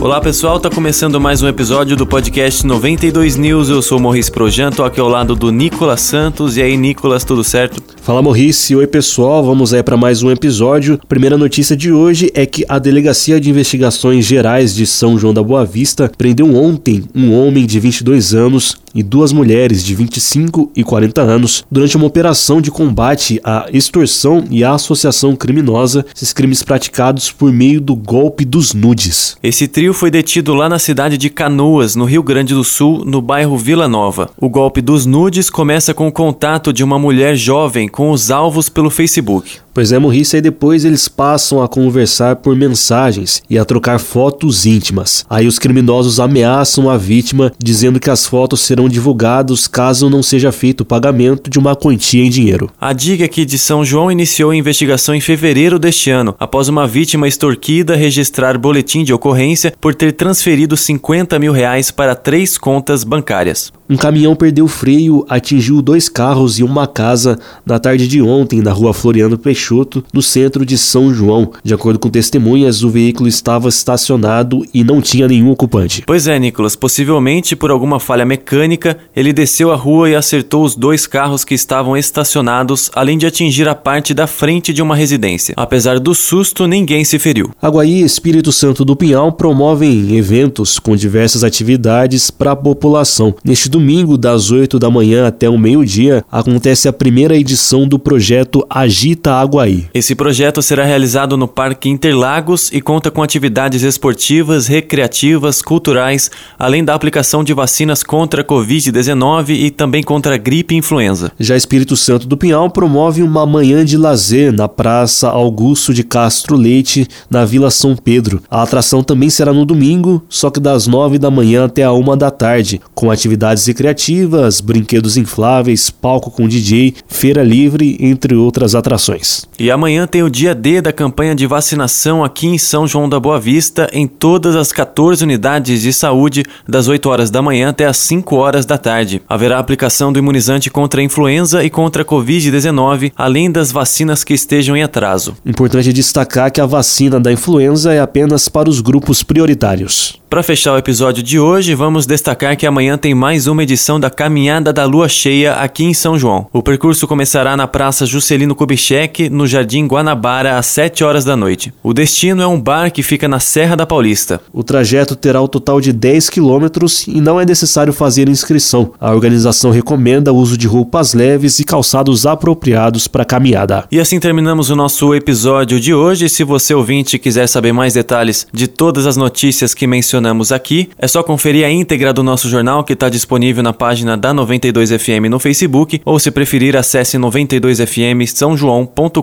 Olá pessoal, tá começando mais um episódio do podcast 92 News. Eu sou Morris Projanto, aqui ao lado do Nicolas Santos. E aí, Nicolas, tudo certo? Fala Morris, oi pessoal, vamos aí para mais um episódio. Primeira notícia de hoje é que a Delegacia de Investigações Gerais de São João da Boa Vista prendeu ontem um homem de 22 anos e duas mulheres de 25 e 40 anos durante uma operação de combate à extorsão e à associação criminosa, esses crimes praticados por meio do golpe dos nudes. Esse trio foi detido lá na cidade de Canoas, no Rio Grande do Sul, no bairro Vila Nova. O golpe dos nudes começa com o contato de uma mulher jovem com os alvos pelo Facebook. Pois é, Morrice, aí depois eles passam a conversar por mensagens e a trocar fotos íntimas. Aí os criminosos ameaçam a vítima, dizendo que as fotos serão divulgadas caso não seja feito o pagamento de uma quantia em dinheiro. A DIG aqui de São João iniciou a investigação em fevereiro deste ano, após uma vítima extorquida registrar boletim de ocorrência por ter transferido 50 mil reais para três contas bancárias. Um caminhão perdeu freio, atingiu dois carros e uma casa na tarde de ontem na rua Floriano Peixoto, no centro de São João. De acordo com testemunhas, o veículo estava estacionado e não tinha nenhum ocupante. Pois é, Nicolas, possivelmente por alguma falha mecânica, ele desceu a rua e acertou os dois carros que estavam estacionados, além de atingir a parte da frente de uma residência. Apesar do susto, ninguém se feriu. Aguaí e Espírito Santo do Pinhal promovem eventos com diversas atividades para a população. Neste domingo, das 8 da manhã até o meio-dia, acontece a primeira edição do projeto Agita Aguaí. Esse projeto será realizado no Parque Interlagos e conta com atividades esportivas, recreativas, culturais, além da aplicação de vacinas contra a Covid-19 e também contra a gripe e influenza. Já Espírito Santo do Pinhal promove uma manhã de lazer na Praça Augusto de Castro Leite, na Vila São Pedro. A atração também será no domingo, só que das 9 da manhã até a 1 da tarde, com atividades recreativas, brinquedos infláveis, palco com DJ, feira livre, entre outras atrações. E amanhã tem o dia D da campanha de vacinação aqui em São João da Boa Vista, em todas as 14 unidades de saúde, das 8 horas da manhã até as 5 horas da tarde. Haverá aplicação do imunizante contra a influenza e contra a Covid-19, além das vacinas que estejam em atraso. Importante destacar que a vacina da influenza é apenas para os grupos prioritários. Para fechar o episódio de hoje, vamos destacar que amanhã tem mais uma edição da Caminhada da Lua Cheia aqui em São João. O percurso começará na Praça Juscelino Kubitschek, no Jardim Guanabara, às 7 horas da noite. O destino é um bar que fica na Serra da Paulista. O trajeto terá o um total de 10 quilômetros e não é necessário fazer inscrição. A organização recomenda o uso de roupas leves e calçados apropriados para a caminhada. E assim terminamos o nosso episódio de hoje. Se você ouvinte quiser saber mais detalhes de todas as notícias que mencionamos, aqui. É só conferir a íntegra do nosso jornal que está disponível na página da 92FM no Facebook ou se preferir acesse 92fm São João.com.br.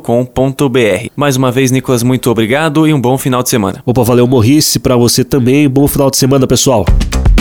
Mais uma vez, Nicolas, muito obrigado e um bom final de semana. Opa, valeu Morrice, para você também. Bom final de semana, pessoal.